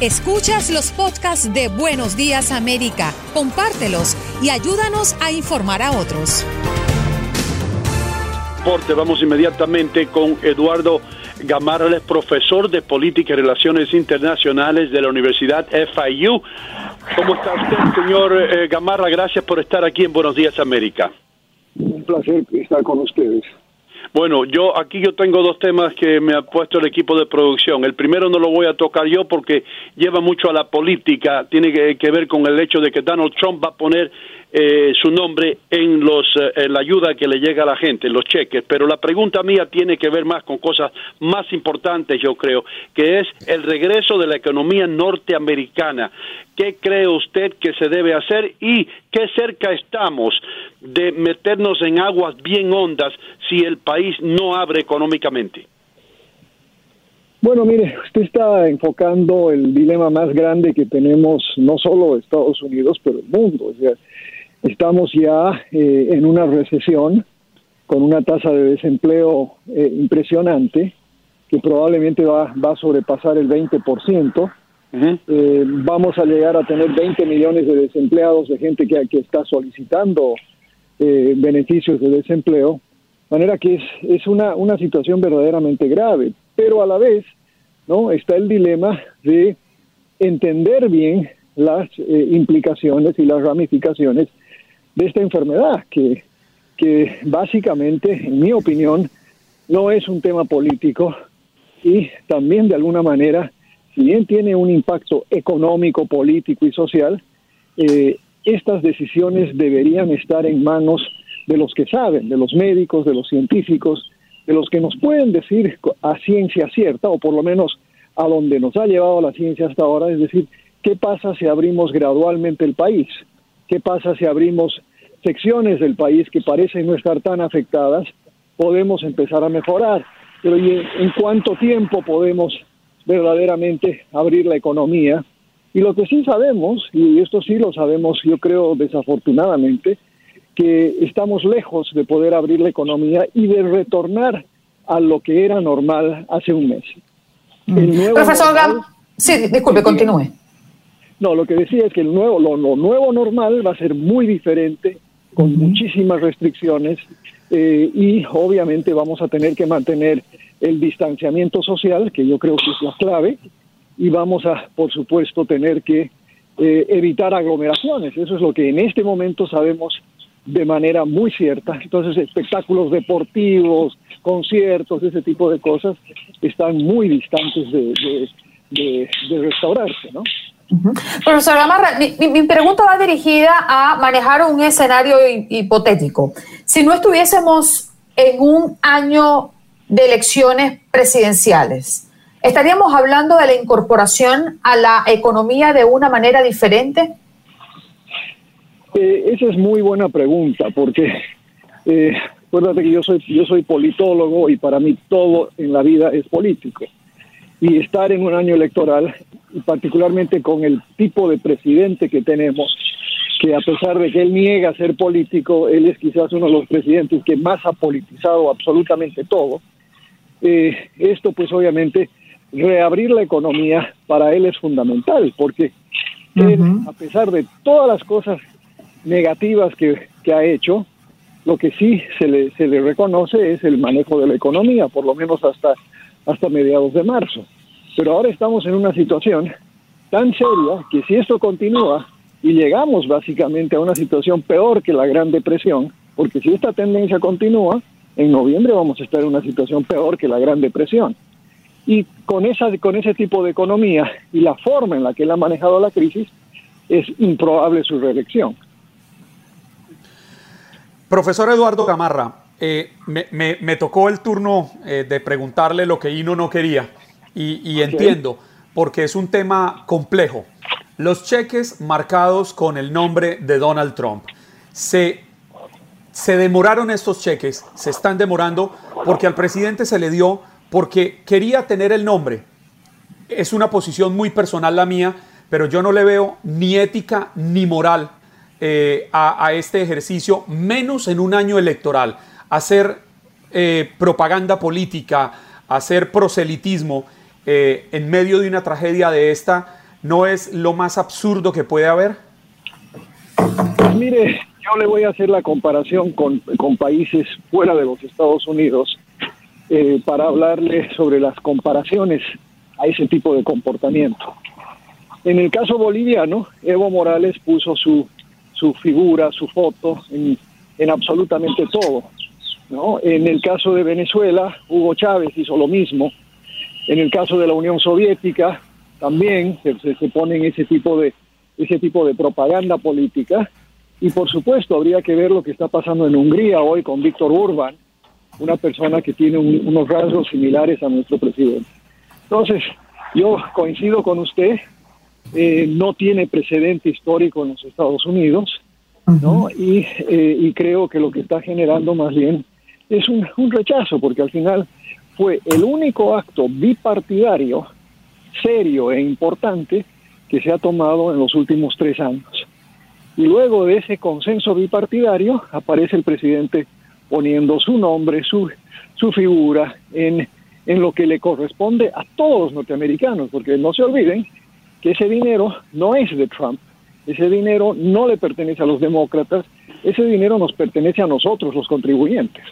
Escuchas los podcasts de Buenos Días América, compártelos y ayúdanos a informar a otros. Vamos inmediatamente con Eduardo Gamarra, profesor de Política y Relaciones Internacionales de la Universidad FIU. ¿Cómo está usted, señor eh, Gamarra? Gracias por estar aquí en Buenos Días América. Un placer estar con ustedes. Bueno, yo aquí yo tengo dos temas que me ha puesto el equipo de producción. El primero no lo voy a tocar yo porque lleva mucho a la política, tiene que, que ver con el hecho de que Donald Trump va a poner eh, su nombre en los eh, en la ayuda que le llega a la gente, los cheques. Pero la pregunta mía tiene que ver más con cosas más importantes, yo creo, que es el regreso de la economía norteamericana. ¿Qué cree usted que se debe hacer y qué cerca estamos de meternos en aguas bien hondas si el país no abre económicamente? Bueno, mire, usted está enfocando el dilema más grande que tenemos, no solo Estados Unidos, pero el mundo. O sea, Estamos ya eh, en una recesión con una tasa de desempleo eh, impresionante que probablemente va, va, a sobrepasar el 20%. eh, vamos a llegar a tener 20 millones de desempleados, de gente que, que está solicitando beneficios de desempleo. De manera que es, es una, una situación verdaderamente grave. Pero a la vez no está el dilema de entender bien las eh, implicaciones y las ramificaciones de esta enfermedad, que, que básicamente, en mi opinión, no es un tema político y también de alguna manera, si bien tiene un impacto económico, político y social, eh, estas decisiones deberían estar en manos de los que saben, de los médicos, de los científicos, de los que nos pueden decir a ciencia cierta, o por lo menos a donde nos ha llevado la ciencia hasta ahora, es decir, ¿qué pasa si abrimos gradualmente el país? ¿Qué pasa si abrimos secciones del país que parecen no estar tan afectadas? Podemos empezar a mejorar. Pero ¿y en cuánto tiempo podemos verdaderamente abrir la economía? Y lo que sí sabemos, y esto sí lo sabemos yo creo desafortunadamente, que estamos lejos de poder abrir la economía y de retornar a lo que era normal hace un mes. Mm. Profesor Gam, sí, disculpe, continúe. No, lo que decía es que el nuevo, lo, lo nuevo normal va a ser muy diferente, con muchísimas restricciones, eh, y obviamente vamos a tener que mantener el distanciamiento social, que yo creo que es la clave, y vamos a, por supuesto, tener que eh, evitar aglomeraciones. Eso es lo que en este momento sabemos de manera muy cierta. Entonces, espectáculos deportivos, conciertos, ese tipo de cosas están muy distantes de, de, de, de restaurarse, ¿no? Uh -huh. Profesor mi, mi, pregunta va dirigida a manejar un escenario hipotético. Si no estuviésemos en un año de elecciones presidenciales, ¿estaríamos hablando de la incorporación a la economía de una manera diferente? Eh, esa es muy buena pregunta, porque eh, acuérdate que yo soy, yo soy politólogo y para mí todo en la vida es político. Y estar en un año electoral, y particularmente con el tipo de presidente que tenemos, que a pesar de que él niega ser político, él es quizás uno de los presidentes que más ha politizado absolutamente todo. Eh, esto pues obviamente reabrir la economía para él es fundamental, porque él, a pesar de todas las cosas negativas que, que, ha hecho, lo que sí se le, se le reconoce es el manejo de la economía, por lo menos hasta, hasta mediados de marzo. Pero ahora estamos en una situación tan seria que si esto continúa y llegamos básicamente a una situación peor que la Gran Depresión, porque si esta tendencia continúa, en noviembre vamos a estar en una situación peor que la Gran Depresión. Y con, esa, con ese tipo de economía y la forma en la que él ha manejado la crisis, es improbable su reelección. Profesor Eduardo Gamarra, eh, me, tocó el turno eh, de preguntarle lo que Ino no quería y, entiendo, porque es un tema complejo. Los cheques marcados con el nombre de Donald Trump. Se, se demoraron estos cheques, se están demorando porque al presidente se le dio porque quería tener el nombre. Es una posición muy personal la mía, pero yo no le veo ni ética ni moral eh, a, este ejercicio, menos en un año electoral. Hacer eh, propaganda política, hacer proselitismo eh, en medio de una tragedia de esta, ¿no es lo más absurdo que puede haber? Mire, yo le voy a hacer la comparación con, con países fuera de los Estados Unidos eh, para hablarle sobre las comparaciones a ese tipo de comportamiento. En el caso boliviano, Evo Morales puso su, su figura, su foto en, en absolutamente todo. ¿No? En el caso de Venezuela, Hugo Chávez hizo lo mismo. En el caso de la Unión Soviética, también se, se pone en ese tipo de ese tipo de propaganda política y por supuesto habría que ver lo que está pasando en Hungría hoy con Víctor Urban, una persona que tiene unos rasgos similares a nuestro presidente. Entonces, yo coincido con usted, eh, no tiene precedente histórico en los Estados Unidos, ¿no? Y, eh, y, creo que lo que está generando más bien es un, rechazo, porque al final fue el único acto bipartidario serio e importante que se ha tomado en los últimos tres años. Y luego de ese consenso bipartidario aparece el presidente poniendo su nombre, su, su figura en lo que le corresponde a todos los norteamericanos, porque no se olviden que ese dinero no es de Trump, ese dinero no le pertenece a los demócratas, ese dinero nos pertenece a nosotros, los contribuyentes.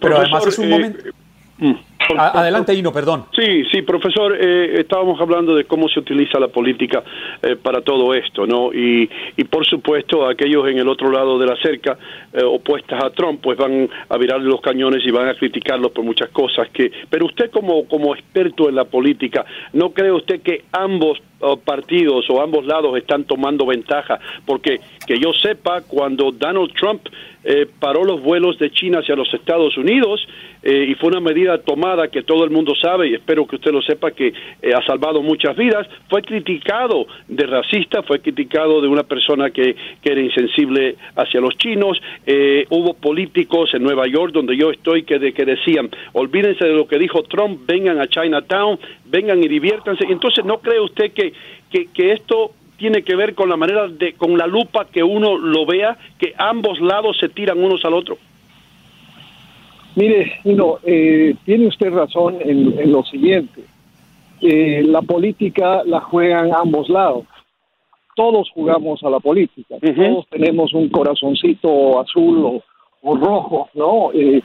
Pero además es un momento... Eh, mm. Adelante, Ino, perdón. Sí, sí, profesor, eh, estábamos hablando de cómo se utiliza la política eh, para todo esto, ¿no? Y, y, por supuesto, aquellos en el otro lado de la cerca, eh, opuestas a Trump, pues van a virarle los cañones y van a criticarlos por muchas cosas. que Pero usted, como, como experto en la política, ¿no cree usted que ambos partidos o ambos lados están tomando ventaja? Porque que yo sepa, cuando Donald Trump paró los vuelos de China hacia los Estados Unidos, y fue una medida tomada que todo el mundo sabe y espero que usted lo sepa que eh, ha salvado muchas vidas, fue criticado de racista, fue criticado de una persona que, que era insensible hacia los chinos, eh, hubo políticos en Nueva York donde yo estoy que, de, que decían, olvídense de lo que dijo Trump, vengan a Chinatown, vengan y diviértanse. Entonces, ¿no cree usted que, que, que esto tiene que ver con la manera de, con la lupa que uno lo vea, que ambos lados se tiran unos al otro? Mire, no, eh, tiene usted razón en, lo siguiente. Eh, la política la juegan ambos lados. Todos jugamos a la política. Todos tenemos un corazoncito azul o, rojo, ¿no? Eh,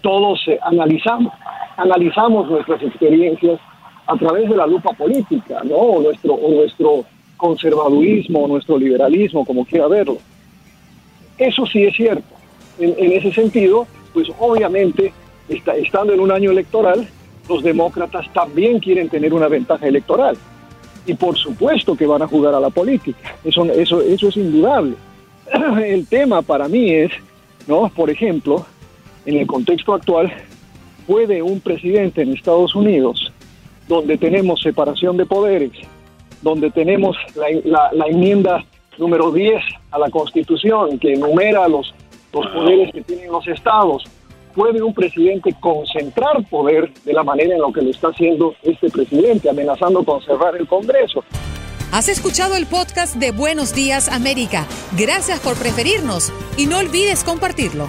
todos analizamos, analizamos nuestras experiencias a través de la lupa política, ¿no? O nuestro, o nuestro conservadurismo, o nuestro liberalismo, como quiera verlo. Eso sí es cierto. en ese sentido, pues obviamente, estando en un año electoral, los demócratas también quieren tener una ventaja electoral. Y por supuesto que van a jugar a la política. Eso, eso, eso es indudable. El tema para mí es, ¿no? Por ejemplo, en el contexto actual, ¿puede un presidente en Estados Unidos, donde tenemos separación de poderes, donde tenemos la, la enmienda número 10 a la Constitución, que enumera los, los poderes que tienen los estados. ¿Puede un presidente concentrar poder de la manera en la que lo está haciendo este presidente, amenazando con cerrar el Congreso? Has escuchado el podcast de Buenos Días América. Gracias por preferirnos y no olvides compartirlo.